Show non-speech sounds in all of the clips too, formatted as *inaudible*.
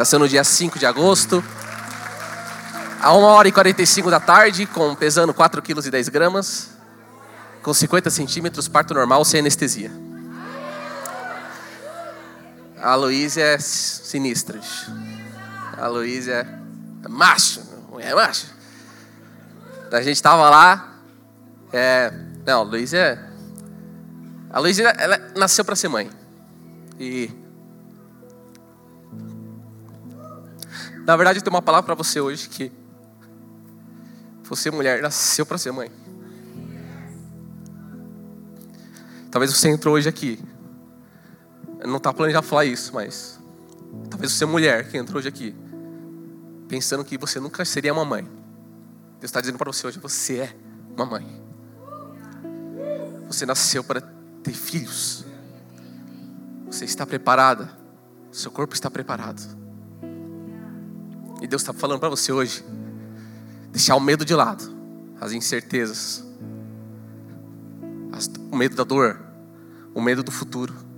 Nasceu no dia 5 de agosto. A 1 hora e 45 da tarde, com, pesando 4 quilos e 10 gramas. Com 50 centímetros, parto normal, sem anestesia. A Luísa é sinistra. A Luísa é macho, mulher macho. A gente tava lá. É, não, a Luísa é. A Luísa, ela nasceu para ser mãe. E. Na verdade, eu tenho uma palavra para você hoje que. Você, mulher, nasceu para ser mãe. Talvez você entrou hoje aqui não está planejado falar isso, mas talvez você é mulher que entrou hoje aqui, pensando que você nunca seria uma mãe. Deus está dizendo para você hoje: você é uma mãe. Você nasceu para ter filhos. Você está preparada. Seu corpo está preparado. E Deus está falando para você hoje: deixar o medo de lado, as incertezas, o medo da dor, o medo do futuro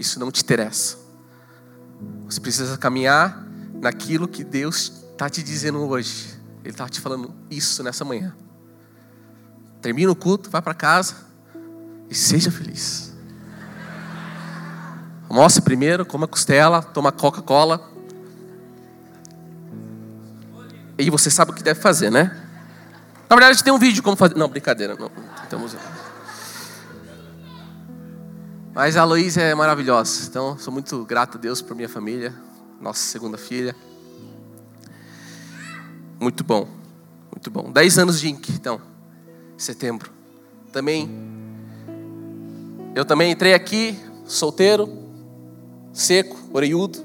isso não te interessa. Você precisa caminhar naquilo que Deus está te dizendo hoje. Ele está te falando isso nessa manhã. Termina o culto, vai para casa e seja feliz. Almoce primeiro, coma costela, toma Coca-Cola. E você sabe o que deve fazer, né? Na verdade, tem um vídeo como fazer. Não, brincadeira. Não, estamos... Mas a Luísa é maravilhosa. Então, sou muito grato a Deus por minha família, nossa segunda filha. Muito bom, muito bom. Dez anos de Inc, então, setembro. Também, eu também entrei aqui, solteiro, seco, oreiudo.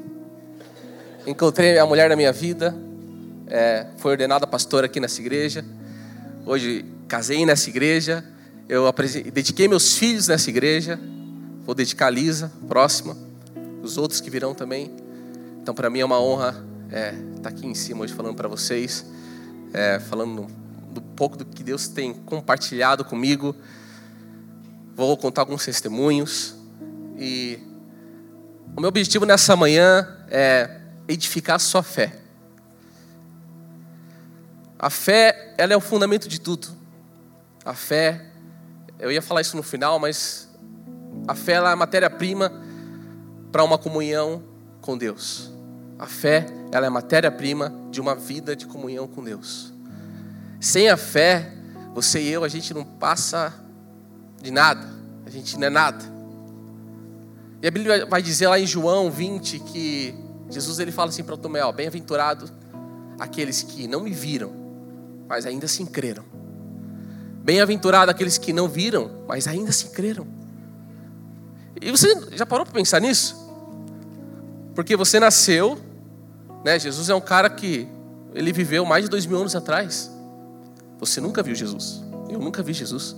Encontrei a mulher da minha vida, é, foi ordenada pastora aqui nessa igreja. Hoje casei nessa igreja, eu dediquei meus filhos nessa igreja. Vou dedicar a Lisa, próxima, os outros que virão também. Então, para mim é uma honra estar é, tá aqui em cima hoje falando para vocês, é, falando do pouco do que Deus tem compartilhado comigo. Vou contar alguns testemunhos e o meu objetivo nessa manhã é edificar a sua fé. A fé, ela é o fundamento de tudo. A fé, eu ia falar isso no final, mas a fé é a matéria-prima para uma comunhão com Deus. A fé ela é a matéria-prima de uma vida de comunhão com Deus. Sem a fé, você e eu, a gente não passa de nada. A gente não é nada. E a Bíblia vai dizer lá em João 20 que Jesus ele fala assim para Tomé, ó, bem-aventurado aqueles que não me viram, mas ainda assim creram. Bem-aventurado aqueles que não viram, mas ainda assim creram. E você já parou para pensar nisso? Porque você nasceu, né? Jesus é um cara que ele viveu mais de dois mil anos atrás. Você nunca viu Jesus. Eu nunca vi Jesus.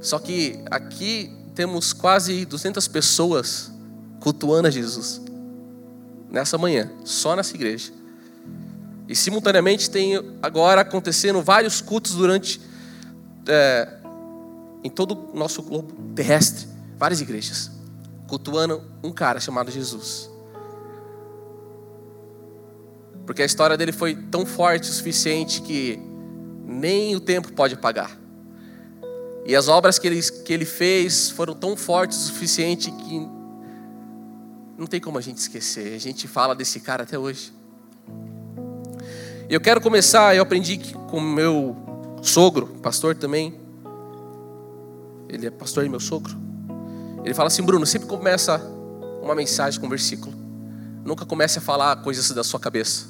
Só que aqui temos quase 200 pessoas cultuando a Jesus nessa manhã, só nessa igreja. E simultaneamente tem agora acontecendo vários cultos durante é, em todo o nosso globo terrestre várias igrejas, cultuando um cara chamado Jesus. Porque a história dele foi tão forte o suficiente que nem o tempo pode apagar. E as obras que ele, que ele fez foram tão fortes o suficiente que não tem como a gente esquecer. A gente fala desse cara até hoje. Eu quero começar, eu aprendi com meu sogro, pastor também. Ele é pastor e meu sogro. Ele fala assim, Bruno, sempre começa uma mensagem com um versículo. Nunca comece a falar coisas da sua cabeça.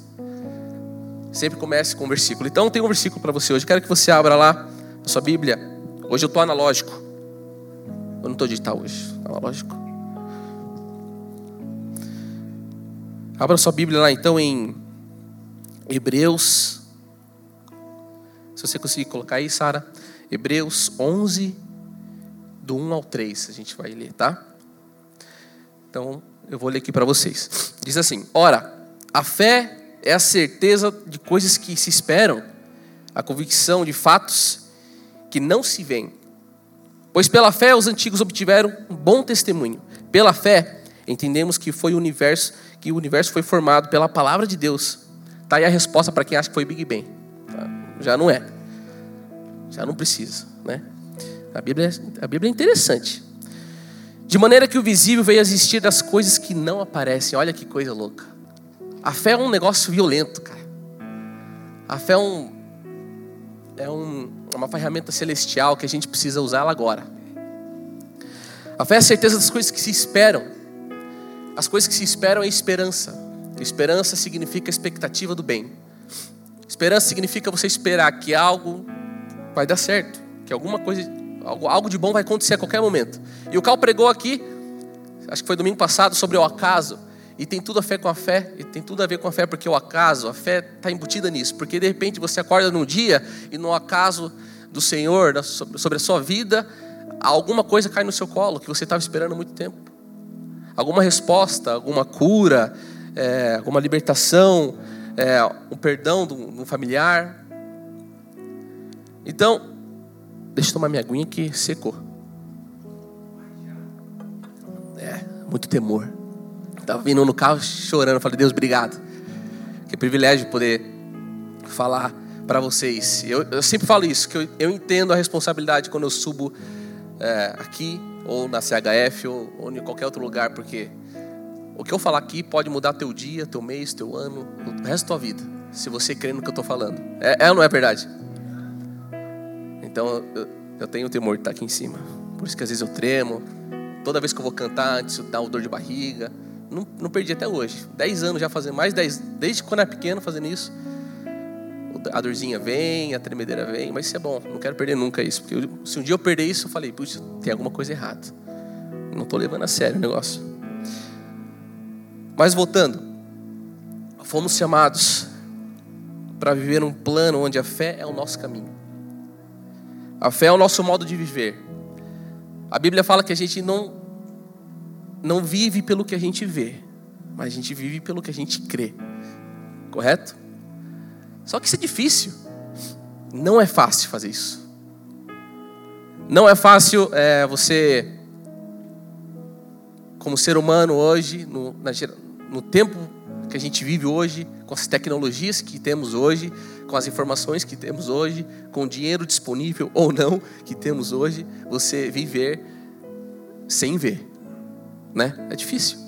Sempre comece com um versículo. Então tem um versículo para você hoje. Quero que você abra lá a sua Bíblia. Hoje eu estou analógico. Eu não estou digital hoje. Analógico. Abra sua Bíblia lá então em Hebreus. Se você conseguir colocar aí, Sara. Hebreus 11, do 1 ao 3, a gente vai ler, tá? Então, eu vou ler aqui para vocês. Diz assim: Ora, a fé é a certeza de coisas que se esperam, a convicção de fatos que não se veem. Pois pela fé os antigos obtiveram um bom testemunho. Pela fé, Entendemos que foi o universo, que o universo foi formado pela palavra de Deus. Tá aí a resposta para quem acha que foi Big Bang. Tá? Já não é. Já não precisa, né? A Bíblia, é, a Bíblia é interessante. De maneira que o visível veio a existir das coisas que não aparecem. Olha que coisa louca. A fé é um negócio violento, cara. A fé é, um, é um, uma ferramenta celestial que a gente precisa usar ela agora. A fé é a certeza das coisas que se esperam. As coisas que se esperam é esperança. Esperança significa expectativa do bem. Esperança significa você esperar que algo vai dar certo, que alguma coisa, algo, algo de bom vai acontecer a qualquer momento. E o Cal pregou aqui, acho que foi domingo passado, sobre o acaso. E tem tudo a ver com a fé, e tem tudo a ver com a fé, porque o acaso, a fé está embutida nisso. Porque de repente você acorda num dia e no acaso do Senhor, sobre a sua vida, alguma coisa cai no seu colo que você estava esperando há muito tempo. Alguma resposta, alguma cura, é, alguma libertação, é, um perdão de um familiar. Então, deixa eu tomar minha aguinha que secou. É, muito temor. Estava vindo no carro chorando. Falei, Deus, obrigado. Que privilégio poder falar para vocês. Eu, eu, sempre falo isso, que eu, eu, entendo a responsabilidade quando eu subo é, aqui, ou na CHF, ou, ou em qualquer outro lugar, porque o que eu falar aqui pode mudar teu dia, teu mês, teu ano, o resto da tua vida, se você crê no que eu estou falando. É, é, ou não é verdade? Então eu, eu tenho o temor de estar aqui em cima. Por isso que às vezes eu tremo. Toda vez que eu vou cantar, antes dá uma dor de barriga. Não, não perdi até hoje. Dez anos já fazendo, mais dez, desde quando era pequeno fazendo isso. A dorzinha vem, a tremedeira vem, mas isso é bom. Não quero perder nunca isso. Porque eu, se um dia eu perder isso, eu falei, putz, tem alguma coisa errada. Não estou levando a sério o negócio. Mas voltando, fomos chamados para viver um plano onde a fé é o nosso caminho. A fé é o nosso modo de viver. A Bíblia fala que a gente não não vive pelo que a gente vê, mas a gente vive pelo que a gente crê. Correto? Só que isso é difícil. Não é fácil fazer isso. Não é fácil é, você, como ser humano hoje, no, na, no tempo que a gente vive hoje, com as tecnologias que temos hoje, com as informações que temos hoje, com o dinheiro disponível ou não que temos hoje, você viver sem ver né? É difícil.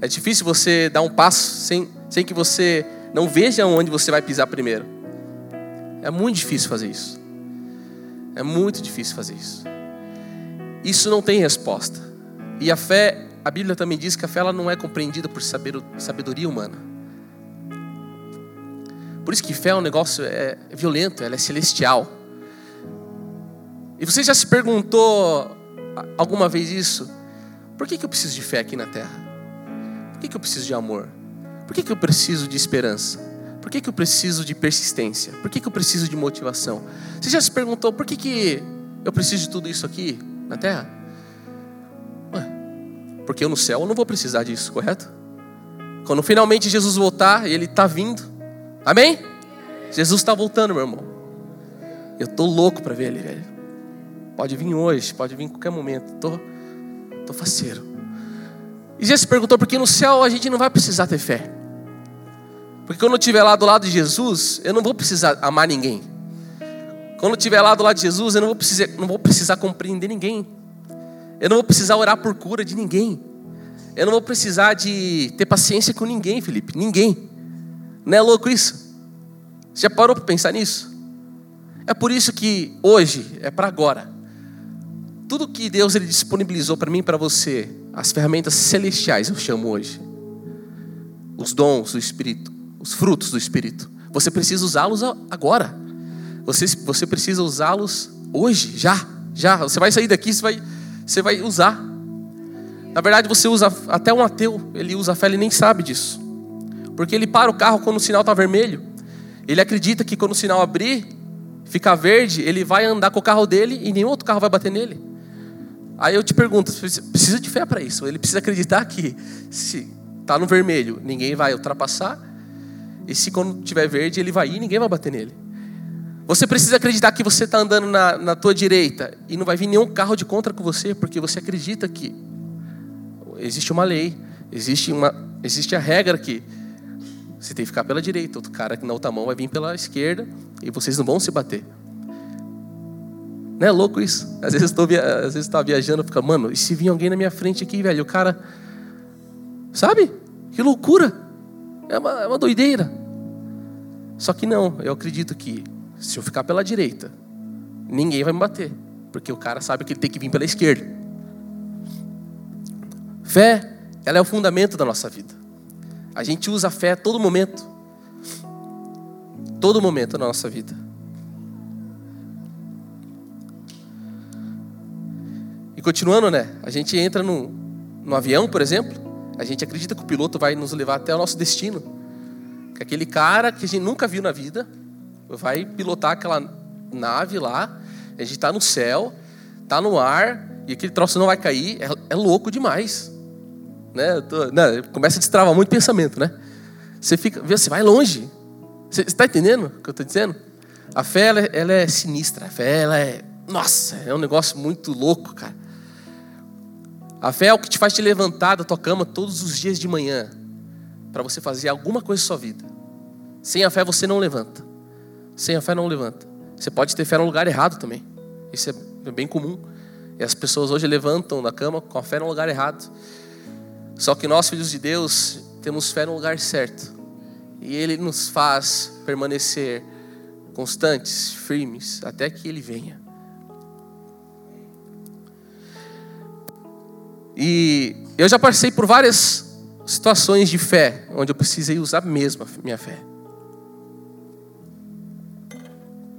É difícil você dar um passo sem, sem que você não veja onde você vai pisar primeiro. É muito difícil fazer isso. É muito difícil fazer isso. Isso não tem resposta. E a fé, a Bíblia também diz que a fé ela não é compreendida por sabedoria humana. Por isso que fé é um negócio é violento, ela é celestial. E você já se perguntou alguma vez isso? Por que, que eu preciso de fé aqui na terra? Por que, que eu preciso de amor? Por que, que eu preciso de esperança? Por que, que eu preciso de persistência? Por que, que eu preciso de motivação? Você já se perguntou por que, que eu preciso de tudo isso aqui na terra? Porque eu no céu eu não vou precisar disso, correto? Quando finalmente Jesus voltar, Ele está vindo, amém? Jesus está voltando, meu irmão. Eu tô louco para ver Ele, velho. Pode vir hoje, pode vir em qualquer momento. Tô Estou faceiro. E Jesus perguntou por que no céu a gente não vai precisar ter fé. Porque quando eu estiver lá do lado de Jesus, eu não vou precisar amar ninguém. Quando eu estiver lá do lado de Jesus, eu não vou precisar, não vou precisar compreender ninguém. Eu não vou precisar orar por cura de ninguém. Eu não vou precisar de ter paciência com ninguém, Felipe. Ninguém. Não é louco isso? Você já parou para pensar nisso? É por isso que hoje, é para agora, tudo que Deus ele disponibilizou para mim e para você, as ferramentas celestiais eu chamo hoje, os dons do Espírito, os frutos do Espírito, você precisa usá-los agora. Você, você precisa usá-los hoje, já, já. Você vai sair daqui, você vai, você vai usar. Na verdade, você usa até um ateu, ele usa a fé, ele nem sabe disso. Porque ele para o carro quando o sinal está vermelho. Ele acredita que quando o sinal abrir, ficar verde, ele vai andar com o carro dele e nenhum outro carro vai bater nele. Aí eu te pergunto, precisa de fé para isso? Ele precisa acreditar que se está no vermelho, ninguém vai ultrapassar, e se quando tiver verde ele vai ir, ninguém vai bater nele. Você precisa acreditar que você está andando na, na tua direita e não vai vir nenhum carro de contra com você, porque você acredita que existe uma lei Existe, uma, existe a regra que você tem que ficar pela direita, outro cara que na outra mão vai vir pela esquerda e vocês não vão se bater. Não é louco isso? Às vezes estou às vezes tá viajando, fica, mano, e se vir alguém na minha frente aqui, velho, o cara, sabe? Que loucura! É uma, é uma doideira. Só que não, eu acredito que se eu ficar pela direita, ninguém vai me bater, porque o cara sabe que ele tem que vir pela esquerda. Fé, ela é o fundamento da nossa vida. A gente usa a fé a todo momento. Todo momento da nossa vida. E continuando, né? A gente entra no, no avião, por exemplo, a gente acredita que o piloto vai nos levar até o nosso destino. Que aquele cara que a gente nunca viu na vida vai pilotar aquela nave lá, a gente está no céu, está no ar, e aquele troço não vai cair, é, é louco demais. Né? Tô, né? Começa a destravar muito pensamento, né? Você fica, você vai longe. Você está entendendo o que eu estou dizendo? A fé ela, ela, é sinistra, a fé ela é, nossa, é um negócio muito louco, cara. A fé é o que te faz te levantar da tua cama todos os dias de manhã para você fazer alguma coisa na sua vida. Sem a fé você não levanta. Sem a fé não levanta. Você pode ter fé no lugar errado também. Isso é bem comum. E as pessoas hoje levantam da cama com a fé no lugar errado. Só que nós, filhos de Deus, temos fé no lugar certo. E Ele nos faz permanecer constantes, firmes, até que Ele venha. E eu já passei por várias situações de fé, onde eu precisei usar mesmo a minha fé.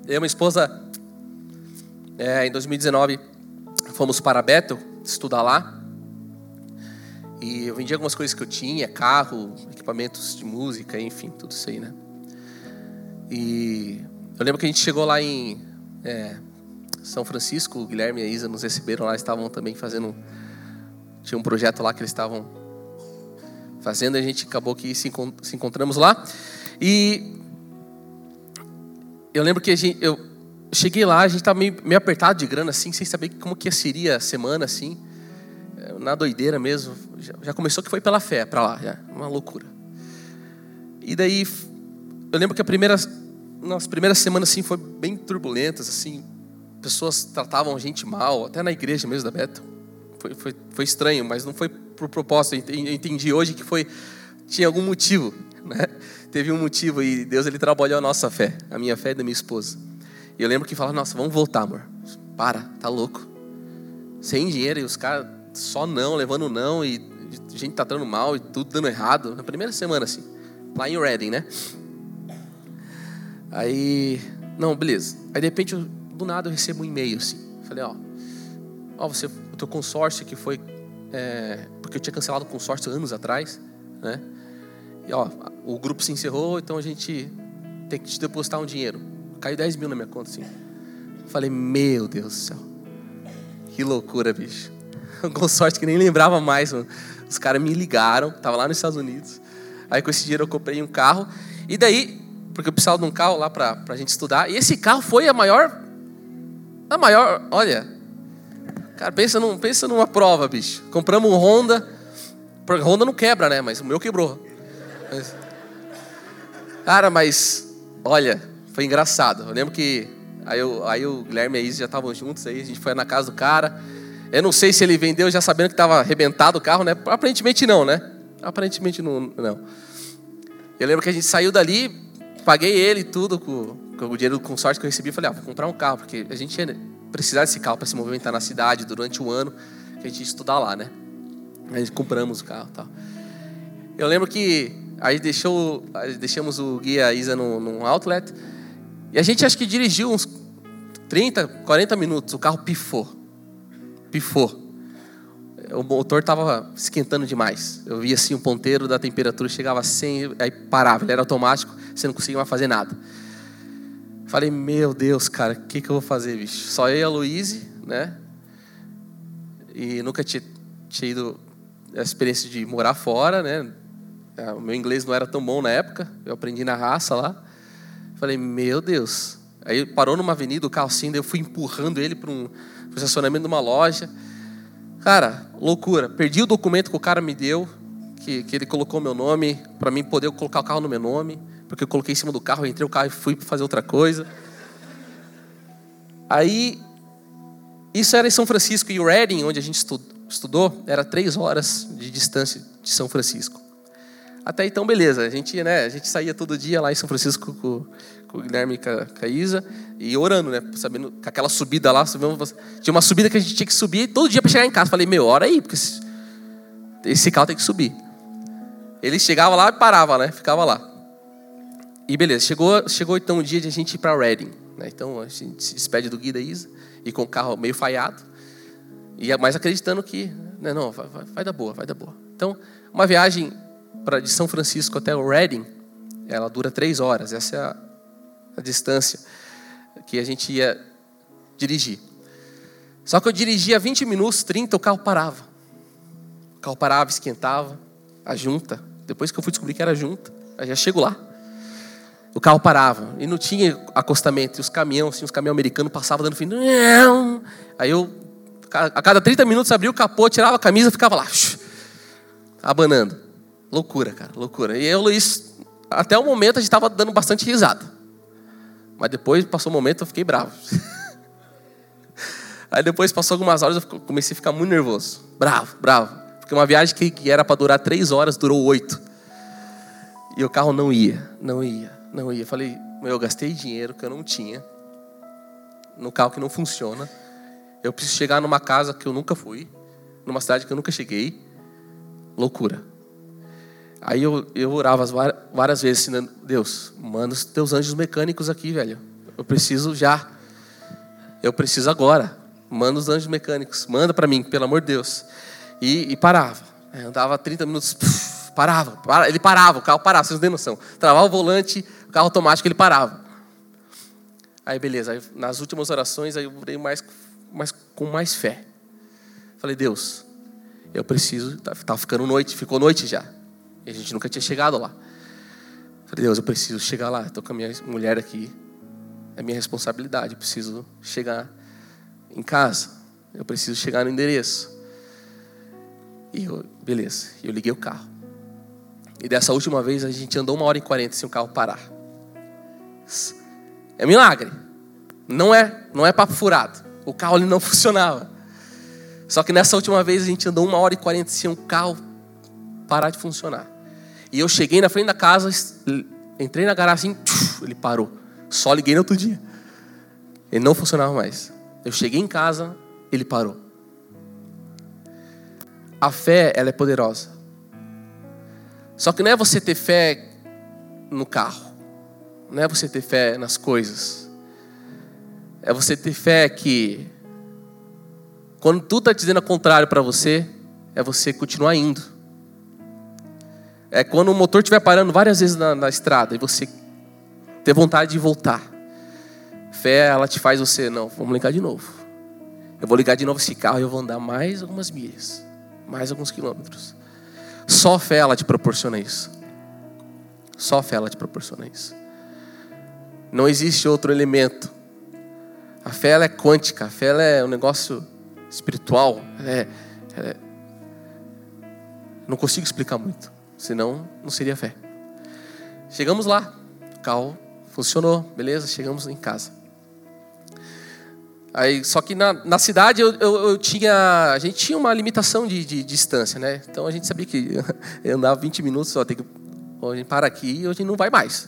Eu e minha esposa, é, em 2019, fomos para Bethel estudar lá. E eu vendi algumas coisas que eu tinha, carro, equipamentos de música, enfim, tudo isso aí, né? E eu lembro que a gente chegou lá em é, São Francisco, o Guilherme e a Isa nos receberam lá, estavam também fazendo tinha um projeto lá que eles estavam fazendo, a gente acabou que se, encontramos lá. E eu lembro que a gente, eu cheguei lá, a gente estava meio, meio apertado de grana, assim, sem saber como que seria a semana, assim. Na doideira mesmo. Já, já começou que foi pela fé para lá, já. Uma loucura. E daí, eu lembro que a primeira, nas primeiras semanas, assim, foi bem turbulentas, assim. Pessoas tratavam a gente mal, até na igreja mesmo da Beto foi, foi, foi estranho, mas não foi por propósito. Eu entendi hoje que foi tinha algum motivo, né? Teve um motivo e Deus ele trabalhou a nossa fé, a minha fé e da minha esposa. E eu lembro que falava, nossa, vamos voltar, amor. Para, tá louco. Sem dinheiro e os caras só não, levando não e gente dando mal e tudo dando errado. Na primeira semana assim, lá em Reading, né? Aí, não, beleza. Aí de repente, do nada eu recebo um e-mail assim. Falei, ó, ó, você o teu consórcio que foi. É, porque eu tinha cancelado o consórcio anos atrás, né? E ó, o grupo se encerrou, então a gente tem que te depositar um dinheiro. Caiu 10 mil na minha conta, assim. Falei, meu Deus do céu. Que loucura, bicho. *laughs* Um consórcio que nem lembrava mais, mano. Os caras me ligaram, tava lá nos Estados Unidos. Aí com esse dinheiro eu comprei um carro. E daí, porque eu precisava de um carro lá pra, pra gente estudar. E esse carro foi a maior. A maior, olha, Cara, pensa, num, pensa numa prova, bicho. Compramos um Honda. Honda não quebra, né? Mas o meu quebrou. Mas... Cara, mas olha, foi engraçado. Eu lembro que aí, eu, aí o Guilherme e a Isa já estavam juntos aí, a gente foi na casa do cara. Eu não sei se ele vendeu já sabendo que estava arrebentado o carro, né? Aparentemente não, né? Aparentemente não, não. Eu lembro que a gente saiu dali, paguei ele tudo com, com o dinheiro do consórcio que eu recebi. Falei, ah, vou comprar um carro, porque a gente precisar desse carro para se movimentar na cidade durante o ano que a gente ia estudar lá, né? Aí compramos o carro, tal. Eu lembro que aí deixou, deixamos o guia Isa no, num outlet e a gente acho que dirigiu uns 30, 40 minutos, o carro pifou, pifou. O motor estava esquentando demais. Eu via assim o ponteiro da temperatura chegava a 100, aí parava, ele era automático, você não conseguia mais fazer nada. Falei, meu Deus, cara, o que, que eu vou fazer, bicho? Só eu e a Luíse, né? E nunca tinha, tinha ido a experiência de morar fora, né? É, o meu inglês não era tão bom na época, eu aprendi na raça lá. Falei, meu Deus. Aí parou numa avenida, o carro assim, daí eu fui empurrando ele para um estacionamento de uma loja. Cara, loucura. Perdi o documento que o cara me deu, que, que ele colocou meu nome, para mim poder colocar o carro no meu nome, porque eu coloquei em cima do carro, entrei o carro e fui fazer outra coisa. Aí, isso era em São Francisco e Reading, onde a gente estudou, era três horas de distância de São Francisco. Até então, beleza. A gente, né, a gente saía todo dia lá em São Francisco com, com o Guilherme e com a Isa e orando, né? Sabendo com aquela subida lá. Subimos, tinha uma subida que a gente tinha que subir todo dia para chegar em casa. Falei, meu, hora aí, porque esse, esse carro tem que subir. Ele chegava lá e parava, né? Ficava lá. E beleza, chegou, chegou então o dia de a gente ir para Reading. Né? Então a gente se despede do Gui da Isa e com o carro meio falhado. E mais acreditando que, né, não, vai, vai, vai dar boa, vai dar boa. Então, uma viagem para de São Francisco até Reading, ela dura três horas. Essa é a, a distância que a gente ia dirigir. Só que eu dirigia 20 minutos, 30, o carro parava. O carro parava, esquentava, a junta. Depois que eu fui descobrir que era junta, aí já chego lá. O carro parava e não tinha acostamento. E os caminhões, assim, os caminhões americanos passavam dando fim. Aí eu, a cada 30 minutos, abria o capô, tirava a camisa ficava lá, *laughs* abanando. Loucura, cara, loucura. E eu, Luiz, até o momento a gente estava dando bastante risada. Mas depois passou um momento eu fiquei bravo. *laughs* Aí depois passou algumas horas eu comecei a ficar muito nervoso. Bravo, bravo. Porque uma viagem que, era para durar três horas durou oito. E o carro não ia, não ia, não ia. Falei, eu gastei dinheiro que eu não tinha. No carro que não funciona. Eu preciso chegar numa casa que eu nunca fui. Numa cidade que eu nunca cheguei. Loucura. Aí eu, eu orava várias vezes, assim, Deus, manda os teus anjos mecânicos aqui, velho. Eu preciso já. Eu preciso agora. Manda os anjos mecânicos. Manda para mim, pelo amor de Deus. E, e parava. É, andava 30 minutos, puf, parava. Ele parava, o carro parava, vocês não têm noção. Travava o volante, o carro automático, ele parava. Aí beleza, aí, nas últimas orações aí eu orei mais, mais, com mais fé. Falei, Deus, eu preciso, tá, tá ficando noite, ficou noite já. E a gente nunca tinha chegado lá. Falei, Deus, eu preciso chegar lá. Estou com a minha mulher aqui. É minha responsabilidade. Eu preciso chegar em casa. Eu preciso chegar no endereço. E eu, beleza. Eu liguei o carro. E dessa última vez a gente andou uma hora e quarenta sem o carro parar. É milagre. Não é, não é papo furado. O carro ali não *laughs* funcionava. Só que nessa última vez a gente andou uma hora e quarenta sem o carro parar de funcionar. E eu cheguei na frente da casa, entrei na garagem assim, ele parou. Só liguei no outro dia. Ele não funcionava mais. Eu cheguei em casa, ele parou. A fé, ela é poderosa. Só que não é você ter fé no carro. Não é você ter fé nas coisas. É você ter fé que quando tudo está dizendo o contrário para você, é você continuar indo é quando o motor estiver parando várias vezes na, na estrada e você ter vontade de voltar. Fé, ela te faz você, não, vamos ligar de novo. Eu vou ligar de novo esse carro e eu vou andar mais algumas milhas, mais alguns quilômetros. Só fé ela te proporciona isso. Só fé ela te proporciona isso. Não existe outro elemento. A fé ela é quântica, a fé ela é um negócio espiritual. Ela é, ela é... Não consigo explicar muito. Senão, não seria fé. Chegamos lá, o carro funcionou, beleza, chegamos em casa. Aí, só que na, na cidade eu, eu, eu, tinha, a gente tinha uma limitação de, de, de, distância, né? Então a gente sabia que eu andava 20 minutos, só tem que a gente para aqui e hoje não vai mais.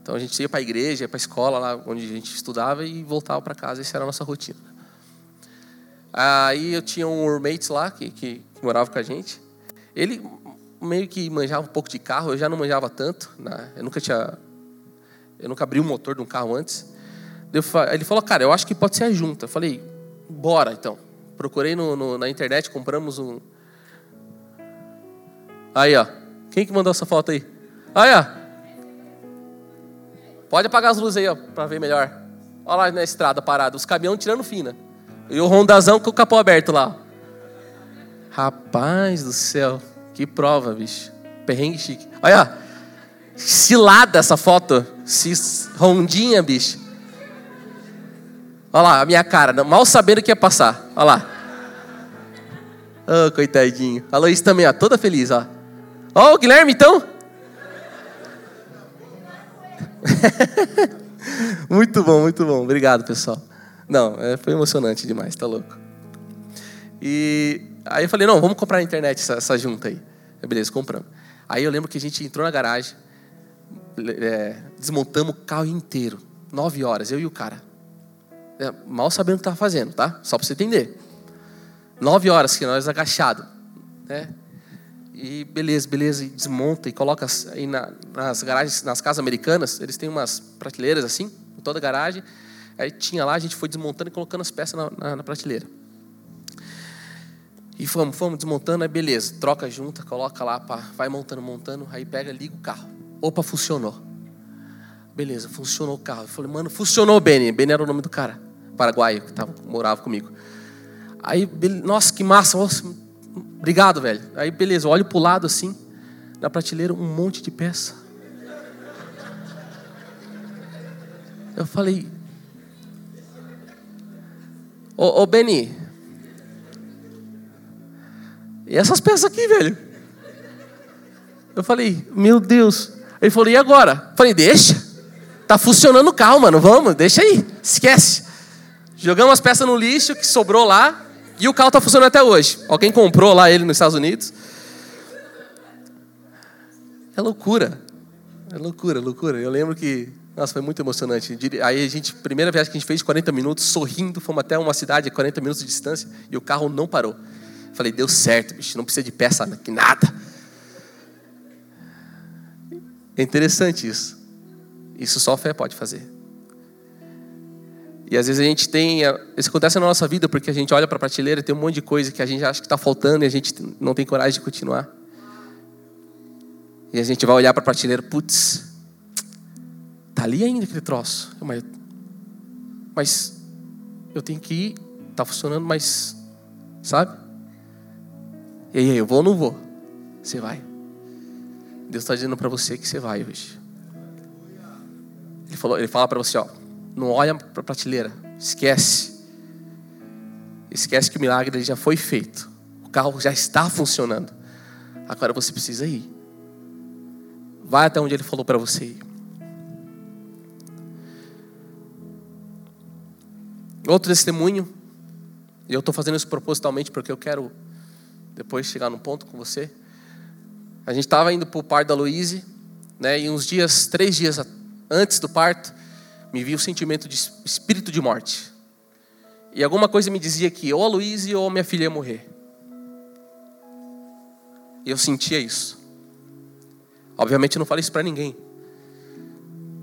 Então a gente ia para a igreja, para a escola lá onde a gente estudava e voltava para casa. Essa era a nossa rotina. Aí eu tinha um roommate lá que, que, que morava com a gente. Ele meio que manjava um pouco de carro, eu já não manjava tanto. Né? Eu nunca tinha. Eu nunca abri o motor de um carro antes. Ele falou, cara, eu acho que pode ser a junta. Eu falei, bora então. Procurei no, no, na internet, compramos um. Aí, ó. Quem que mandou essa foto aí? Aí, ó. Pode apagar as luzes aí, ó, para ver melhor. Olha lá na estrada parada, os caminhões tirando fina. E o rondazão com o capô aberto lá. Rapaz do céu. Que prova, bicho. Perrengue chique. Olha, cilada essa foto. Rondinha, bicho. Olha lá, a minha cara. Mal sabendo que ia passar. Olha lá. Oh, coitadinho. A Laís também, ó, toda feliz, ó. Ó, oh, o Guilherme, então. *laughs* muito bom, muito bom. Obrigado, pessoal. Não, é, foi emocionante demais, tá louco. E aí eu falei, não, vamos comprar na internet essa, essa junta aí. Beleza, compramos. Aí eu lembro que a gente entrou na garagem, é, desmontamos o carro inteiro. Nove horas, eu e o cara. É, mal sabendo o que estava fazendo, tá? Só para você entender. Nove horas que nós agachados. Né? E beleza, beleza, e desmonta e coloca aí na, nas garagens, nas casas americanas, eles têm umas prateleiras assim, em toda a garagem. Aí tinha lá, a gente foi desmontando e colocando as peças na, na, na prateleira. E fomos, fomos desmontando, aí beleza, troca junta, coloca lá, pá, vai montando, montando, aí pega, liga o carro. Opa, funcionou. Beleza, funcionou o carro. Eu falei, mano, funcionou, Benny. Benny era o nome do cara, paraguaio, que tava, morava comigo. Aí, nossa, que massa, nossa, obrigado, velho. Aí, beleza, olho pro lado assim, na prateleira, um monte de peça. Eu falei, ô, ô Benny, e essas peças aqui, velho? Eu falei, meu Deus. Ele falou, e agora? Eu falei, deixa. Tá funcionando o carro, mano. Vamos, deixa aí. Esquece. Jogamos as peças no lixo que sobrou lá. E o carro tá funcionando até hoje. Alguém comprou lá ele nos Estados Unidos. É loucura. É loucura, loucura. Eu lembro que, nossa, foi muito emocionante. Aí a gente, primeira viagem que a gente fez, 40 minutos, sorrindo, fomos até uma cidade a 40 minutos de distância e o carro não parou. Falei, deu certo, bicho, não precisa de peça aqui, nada. É interessante isso. Isso só a fé pode fazer. E às vezes a gente tem. Isso acontece na nossa vida porque a gente olha para a prateleira e tem um monte de coisa que a gente acha que está faltando e a gente não tem coragem de continuar. E a gente vai olhar para a prateleira, putz, tá ali ainda aquele troço. Mas, mas eu tenho que ir, está funcionando, mas, sabe? E aí, eu vou ou não vou? Você vai. Deus está dizendo para você que você vai hoje. Ele, falou, ele fala para você, ó, não olha para a prateleira, esquece. Esquece que o milagre já foi feito. O carro já está funcionando. Agora você precisa ir. Vai até onde ele falou para você ir. Outro testemunho, e eu estou fazendo isso propositalmente porque eu quero depois chegar no ponto com você. A gente estava indo para o parto da Luíse, né, e uns dias, três dias antes do parto, me vi o sentimento de espírito de morte. E alguma coisa me dizia que ou a Luíse ou a minha filha ia morrer. E eu sentia isso. Obviamente eu não falei isso para ninguém.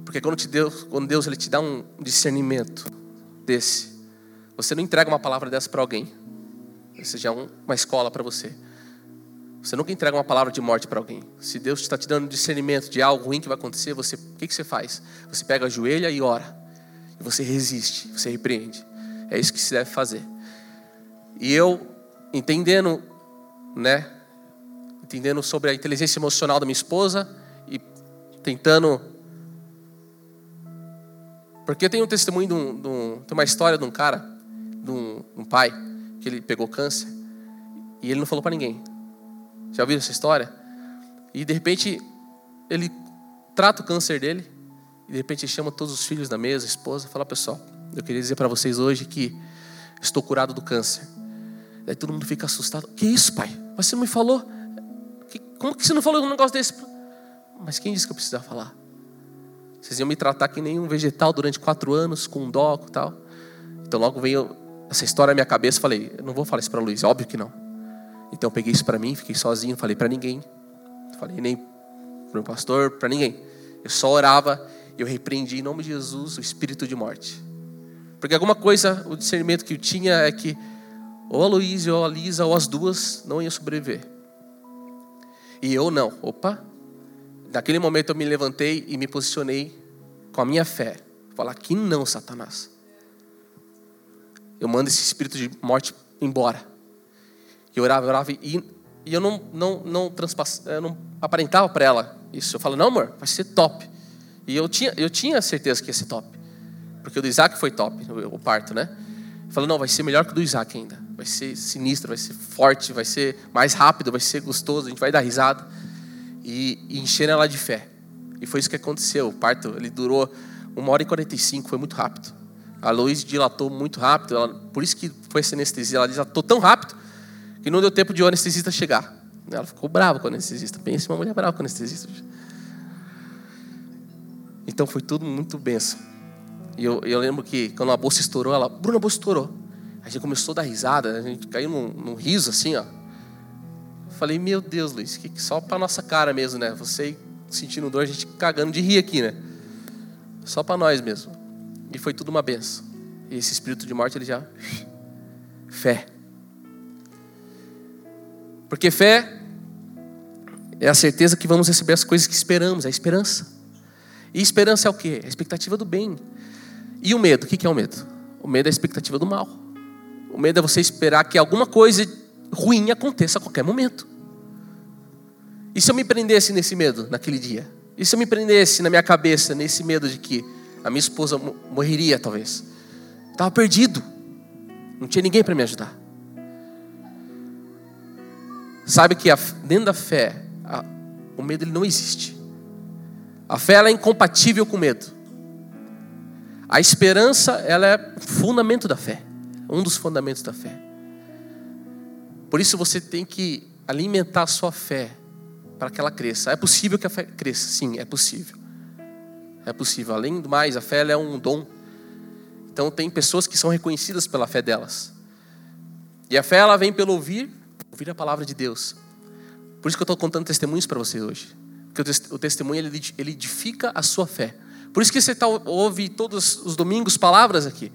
Porque quando, te Deus, quando Deus ele te dá um discernimento desse, você não entrega uma palavra dessa para alguém. Essa já é uma escola para você. Você nunca entrega uma palavra de morte para alguém. Se Deus está te dando discernimento de algo ruim que vai acontecer, você, o que, que você faz? Você pega a joelha e ora. E você resiste, você repreende. É isso que se deve fazer. E eu, entendendo, né, entendendo sobre a inteligência emocional da minha esposa e tentando. Porque eu tenho um testemunho de, um, de, um, uma história de um cara, de um, um pai, que ele pegou câncer e ele não falou para ninguém. Já ouviram essa história? E de repente ele trata o câncer dele e de repente chama todos os filhos da mesa, a esposa, e fala: "Pessoal, eu queria dizer para vocês hoje que estou curado do câncer". Daí todo mundo fica assustado. "Que isso, pai? Mas você não me falou? como que você não falou um negócio desse?" Mas quem disse que eu precisava falar? Vocês iam me tratar que nem um vegetal durante quatro anos, com um dó e tal. Então logo veio essa história na minha cabeça, falei, não vou falar isso para Luiz, óbvio que não. Então eu peguei isso para mim, fiquei sozinho, falei para ninguém. Falei nem para o pastor, para ninguém. Eu só orava, eu repreendi em nome de Jesus o espírito de morte. Porque alguma coisa, o discernimento que eu tinha é que ou a Luísa ou a Lisa ou as duas não iam sobreviver. E eu não. Opa. Naquele momento eu me levantei e me posicionei com a minha fé. Falar que não, Satanás. Eu mando esse espírito de morte embora. E eu orava, eu orava e, e eu não, não, não, eu não aparentava para ela isso. Eu falo, não, amor, vai ser top. E eu tinha, eu tinha certeza que ia ser top. Porque o do Isaac foi top, o parto, né? Eu falei, não, vai ser melhor que o do Isaac ainda. Vai ser sinistro, vai ser forte, vai ser mais rápido, vai ser gostoso, a gente vai dar risada. e, e ela de fé. E foi isso que aconteceu. O parto ele durou uma hora e 45, foi muito rápido. A Luiz dilatou muito rápido, ela, por isso que foi essa anestesia. Ela dilatou tão rápido que não deu tempo de o anestesista chegar. Ela ficou brava com o anestesista. Pensa uma mulher brava com o anestesista. Então foi tudo muito benção. E eu, eu lembro que quando a bolsa estourou, ela, Bruna, a bolsa estourou. A gente começou a dar risada, a gente caiu num, num riso assim, ó. Falei, meu Deus, Luiz, que só para nossa cara mesmo, né? Você sentindo dor, a gente cagando de rir aqui, né? Só para nós mesmo. E foi tudo uma benção. E esse espírito de morte, ele já. Fé. Porque fé é a certeza que vamos receber as coisas que esperamos, é a esperança. E esperança é o quê? É a expectativa do bem. E o medo? O que é o medo? O medo é a expectativa do mal. O medo é você esperar que alguma coisa ruim aconteça a qualquer momento. E se eu me prendesse nesse medo naquele dia? E se eu me prendesse na minha cabeça nesse medo de que a minha esposa morreria, talvez? Estava perdido. Não tinha ninguém para me ajudar. Sabe que a, dentro da fé, a, o medo ele não existe. A fé ela é incompatível com o medo. A esperança ela é fundamento da fé, um dos fundamentos da fé. Por isso você tem que alimentar a sua fé para que ela cresça. É possível que a fé cresça? Sim, é possível. É possível. Além do mais, a fé é um dom. Então tem pessoas que são reconhecidas pela fé delas. E a fé ela vem pelo ouvir, ouvir a palavra de Deus. Por isso que eu estou contando testemunhos para vocês hoje. Porque o testemunho ele edifica a sua fé. Por isso que você tá, ouve todos os domingos palavras aqui.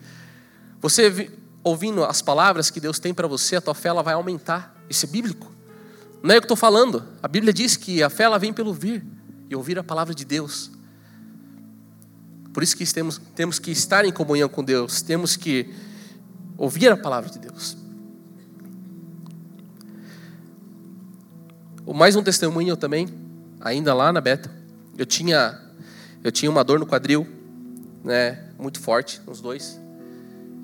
Você ouvindo as palavras que Deus tem para você, a tua fé ela vai aumentar. Isso é bíblico. Não é o que estou falando. A Bíblia diz que a fé ela vem pelo ouvir e ouvir a palavra de Deus. Por isso que temos, temos que estar em comunhão com Deus, temos que ouvir a palavra de Deus. Mais um testemunho também, ainda lá na Beta. Eu tinha, eu tinha uma dor no quadril, né, muito forte, nos dois.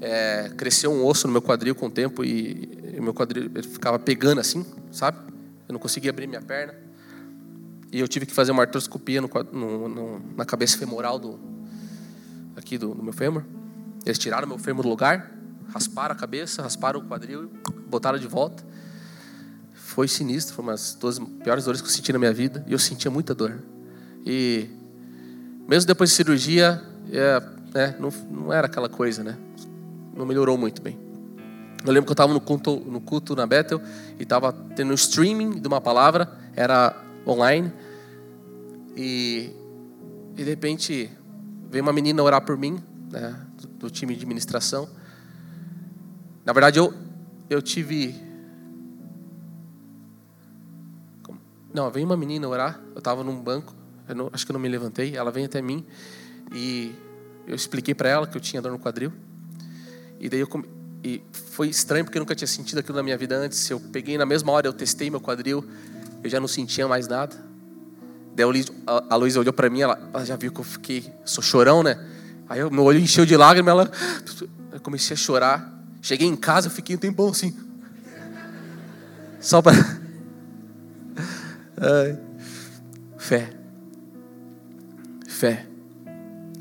É, cresceu um osso no meu quadril com o tempo e, e meu quadril ficava pegando assim, sabe? Eu não conseguia abrir minha perna. E eu tive que fazer uma artroscopia no, no, no, na cabeça femoral do, aqui do, do, meu fêmur. Eles tiraram meu fêmur do lugar, rasparam a cabeça, rasparam o quadril, botaram de volta. Foi sinistro, foi uma das piores dores que eu senti na minha vida. E eu sentia muita dor. E mesmo depois de cirurgia, é, né, não, não era aquela coisa, né? Não melhorou muito bem. Eu lembro que eu estava no culto, no culto na Bethel e estava tendo um streaming de uma palavra, era online. E, e de repente veio uma menina orar por mim, né, do, time de administração. Na verdade, eu, eu tive. Não, veio uma menina orar, eu estava num banco, não, acho que eu não me levantei, ela veio até mim e eu expliquei para ela que eu tinha dor no quadril. E daí eu, e foi estranho porque eu nunca tinha sentido aquilo na minha vida antes. Eu peguei na mesma hora, eu testei meu quadril, eu já não sentia mais nada. Daí a Luísa olhou para mim, ela, ela, já viu que eu fiquei, sou chorão, né? Aí meu olho encheu de lágrimas, ela, eu comecei a chorar. Cheguei em casa, eu fiquei um tempão assim. Só para. *laughs* Fé. Fé.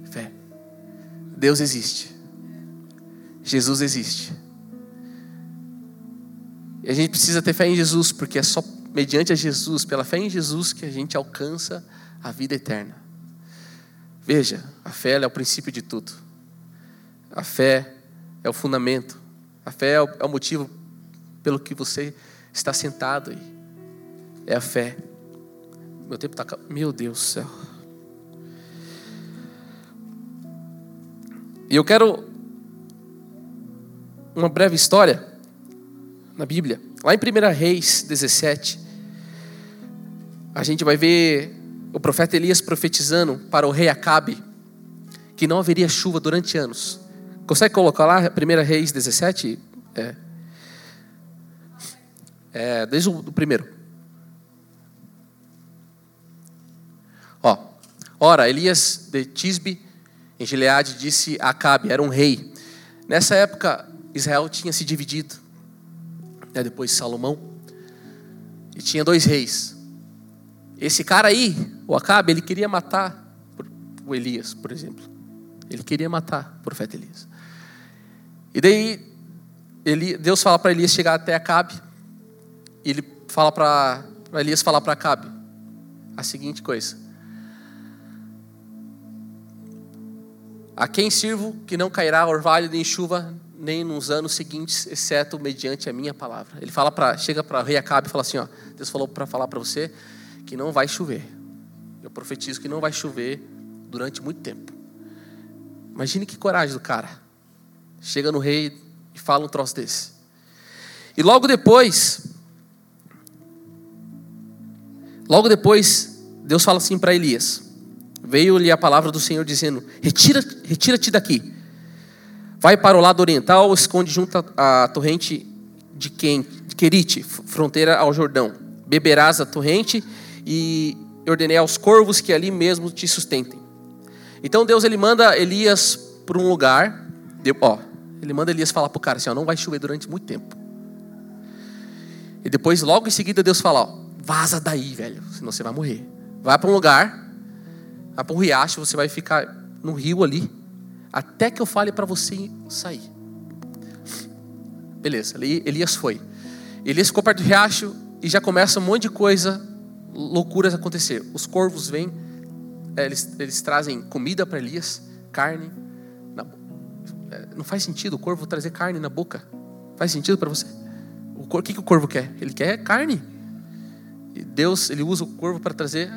Fé. Deus existe. Jesus existe. E a gente precisa ter fé em Jesus, porque é só mediante a Jesus, pela fé em Jesus, que a gente alcança a vida eterna. Veja, a fé é o princípio de tudo. A fé é o fundamento. A fé é o, é motivo pelo que você está sentado aí. É a fé. Meu tempo está. Meu Deus do céu. E eu quero uma breve história na Bíblia. Lá em 1 Reis 17, a gente vai ver o profeta Elias profetizando para o rei Acabe que não haveria chuva durante anos. Consegue colocar lá 1 Reis 17? É. é desde o primeiro. Ó, ora, Elias de Tisbe, em Gileade, disse a Acabe, era um rei. Nessa época, Israel tinha se dividido. Né, depois de Salomão. E tinha dois reis. Esse cara aí, o Acabe, ele queria matar o Elias, por exemplo. Ele queria matar o profeta Elias. E daí ele, Deus fala para Elias chegar até Acabe. E ele fala para Elias falar para Acabe a seguinte coisa: A quem sirvo que não cairá orvalho nem chuva nem nos anos seguintes, exceto mediante a minha palavra. Ele fala para chega para rei Acabe e fala assim, ó, Deus falou para falar para você que não vai chover. Eu profetizo que não vai chover durante muito tempo. Imagine que coragem do cara. Chega no rei e fala um troço desse. E logo depois, logo depois, Deus fala assim para Elias: Veio-lhe a palavra do Senhor dizendo: Retira-te retira daqui. Vai para o lado oriental, esconde junto à torrente de, Querite, fronteira ao Jordão. Beberás a torrente e ordenei aos corvos que ali mesmo te sustentem. Então Deus ele manda Elias para um lugar, ó, ele manda Elias falar para o cara assim, ó, não vai chover durante muito tempo. E depois, logo em seguida, Deus fala, ó, vaza daí, velho, senão você vai morrer. Vai para um lugar, vai para um riacho, você vai ficar no rio ali, até que eu fale para você sair. Beleza, Elias foi. Elias ficou perto do riacho e já começa um monte de coisa, loucuras acontecer. Os corvos vêm, é, eles, eles trazem comida para Elias, carne. Na, é, não faz sentido o corvo trazer carne na boca. Faz sentido para você? O, o que, que o corvo quer? Ele quer carne. E Deus, ele usa o corvo para trazer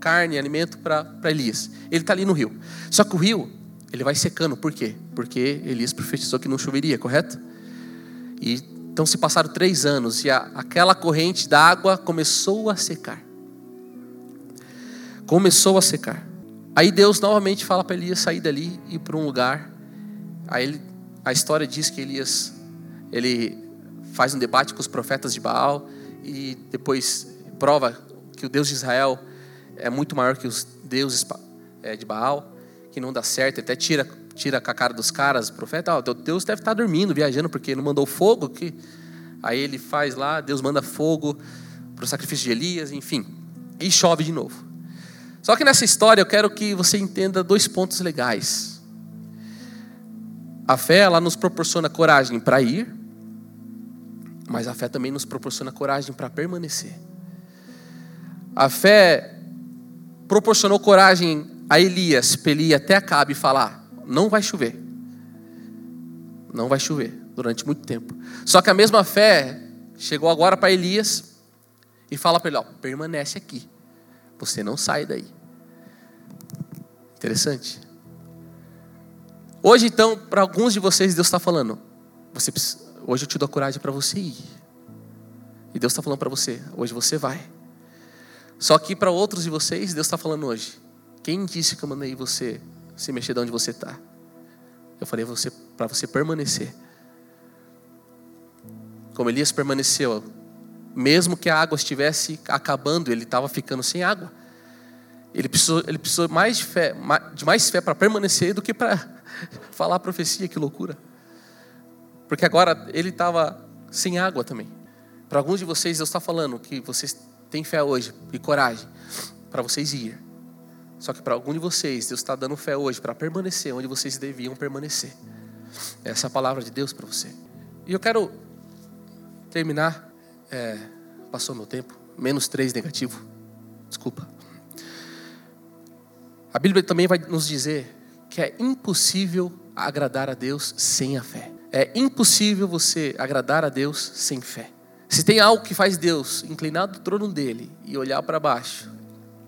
carne, alimento para Elias. Ele está ali no rio. Só que o rio, ele vai secando. Por quê? Porque Elias profetizou que não choveria, correto? E então se passaram três anos e a, aquela corrente da água começou a secar. Começou a secar. Aí Deus novamente fala para Elias sair dali e ir para um lugar. Aí ele, a história diz que Elias ele faz um debate com os profetas de Baal e depois prova que o Deus de Israel é muito maior que os deuses é, de Baal que não dá certo, ele até tira, tira com a cara dos caras, o profeta, oh, Deus deve estar dormindo, viajando, porque não mandou fogo, que aí ele faz lá, Deus manda fogo para o sacrifício de Elias, enfim, e chove de novo. Só que nessa história eu quero que você entenda dois pontos legais. A fé, ela nos proporciona coragem para ir, mas a fé também nos proporciona coragem para permanecer. A fé proporcionou coragem a Elias para ele ir até Acabe e falar: não vai chover. Não vai chover durante muito tempo. Só que a mesma fé chegou agora para Elias e fala para ele: ó, permanece aqui. Você não sai daí. Interessante. Hoje, então, para alguns de vocês, Deus está falando: você precisa, hoje eu te dou coragem para você ir. E Deus está falando para você: hoje você vai. Só que para outros de vocês, Deus está falando hoje: quem disse que eu mandei você se mexer de onde você está? Eu falei você, para você permanecer. Como Elias permaneceu, mesmo que a água estivesse acabando, ele estava ficando sem água. Ele precisou, ele precisou mais de fé, de mais fé para permanecer do que para *laughs* falar a profecia, que loucura. Porque agora ele estava sem água também. Para alguns de vocês, Deus está falando que vocês têm fé hoje e coragem para vocês ir. Só que para algum de vocês, Deus está dando fé hoje para permanecer onde vocês deviam permanecer. Essa é a palavra de Deus para você. E eu quero terminar. É, passou meu tempo. Menos três negativo. Desculpa. A Bíblia também vai nos dizer que é impossível agradar a Deus sem a fé. É impossível você agradar a Deus sem fé. Se tem algo que faz Deus inclinar do trono dele e olhar para baixo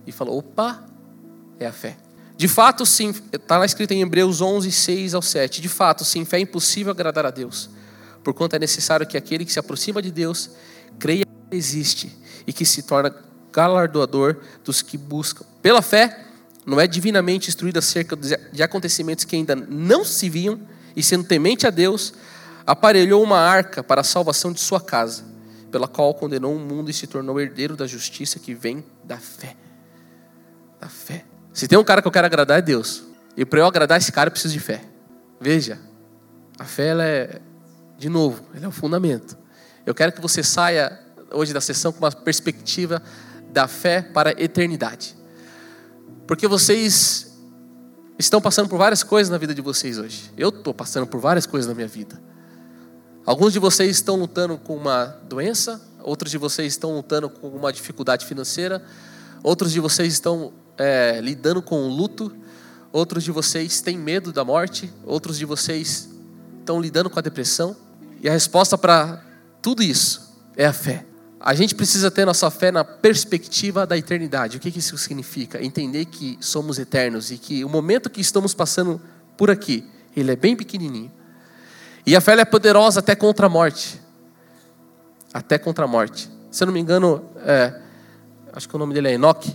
e falar: opa, é a fé. De fato, sim, está lá escrito em Hebreus 11, 6 ao 7. De fato, sem fé é impossível agradar a Deus, porquanto é necessário que aquele que se aproxima de Deus creia que existe e que se torna galardoador dos que buscam. Pela fé, não é divinamente instruído acerca de acontecimentos que ainda não se viam, e sendo temente a Deus, aparelhou uma arca para a salvação de sua casa, pela qual condenou o mundo e se tornou herdeiro da justiça que vem da fé. Da fé. Se tem um cara que eu quero agradar é Deus. E para eu agradar esse cara eu preciso de fé. Veja, a fé ela é, de novo, ela é o fundamento. Eu quero que você saia hoje da sessão com uma perspectiva da fé para a eternidade. Porque vocês estão passando por várias coisas na vida de vocês hoje. Eu estou passando por várias coisas na minha vida. Alguns de vocês estão lutando com uma doença, outros de vocês estão lutando com uma dificuldade financeira, outros de vocês estão é, lidando com o luto, outros de vocês têm medo da morte, outros de vocês estão lidando com a depressão. E a resposta para tudo isso é a fé. A gente precisa ter nossa fé na perspectiva da eternidade. O que isso significa? Entender que somos eternos e que o momento que estamos passando por aqui, ele é bem pequenininho. E a fé é poderosa até contra a morte. Até contra a morte. Se eu não me engano, é, acho que o nome dele é Enoque.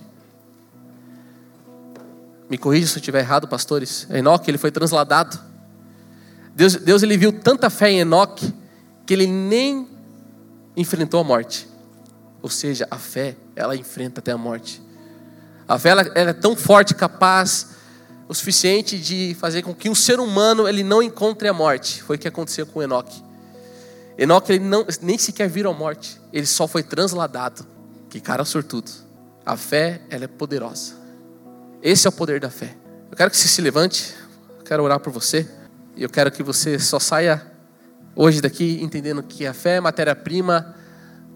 Me corrija se eu estiver errado, pastores. Enoque, ele foi transladado. Deus, Deus ele viu tanta fé em Enoque que ele nem enfrentou a morte. Ou seja, a fé, ela enfrenta até a morte. A fé ela, ela é tão forte, capaz, o suficiente de fazer com que um ser humano ele não encontre a morte. Foi o que aconteceu com Enoque. Enoque ele não, nem sequer virou a morte, ele só foi transladado. Que cara sortudo. A fé, ela é poderosa. Esse é o poder da fé. Eu quero que você se levante, eu quero orar por você, e eu quero que você só saia hoje daqui entendendo que a fé é matéria-prima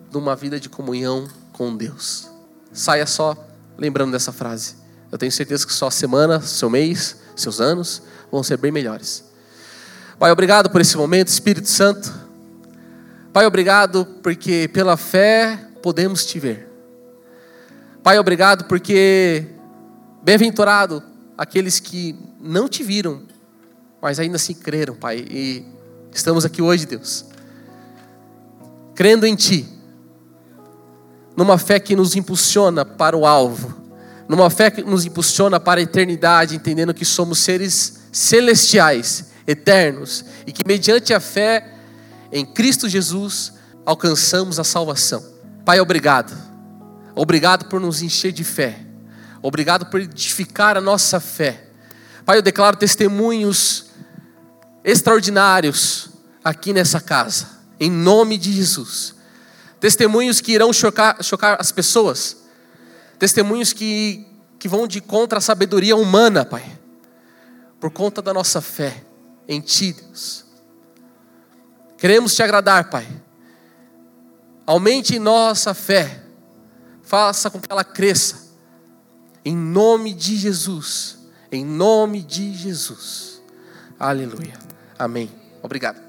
de uma vida de comunhão com Deus. Saia só lembrando dessa frase. Eu tenho certeza que sua semana, seu mês, seus anos vão ser bem melhores. Pai, obrigado por esse momento, Espírito Santo. Pai, obrigado porque pela fé podemos te ver. Pai, obrigado porque bem-aventurado aqueles que não te viram, mas ainda assim creram, Pai. E estamos aqui hoje, Deus, crendo em Ti numa fé que nos impulsiona para o alvo, numa fé que nos impulsiona para a eternidade, entendendo que somos seres celestiais, eternos, e que mediante a fé em Cristo Jesus alcançamos a salvação. Pai, obrigado. Obrigado por nos encher de fé. Obrigado por edificar a nossa fé. Pai, eu declaro testemunhos extraordinários aqui nessa casa, em nome de Jesus testemunhos que irão chocar, chocar as pessoas, testemunhos que, que vão de contra a sabedoria humana, Pai, por conta da nossa fé em Ti, Deus. Queremos te agradar, Pai. Aumente nossa fé, faça com que ela cresça, em nome de Jesus, em nome de Jesus. Aleluia. Amém. Obrigado.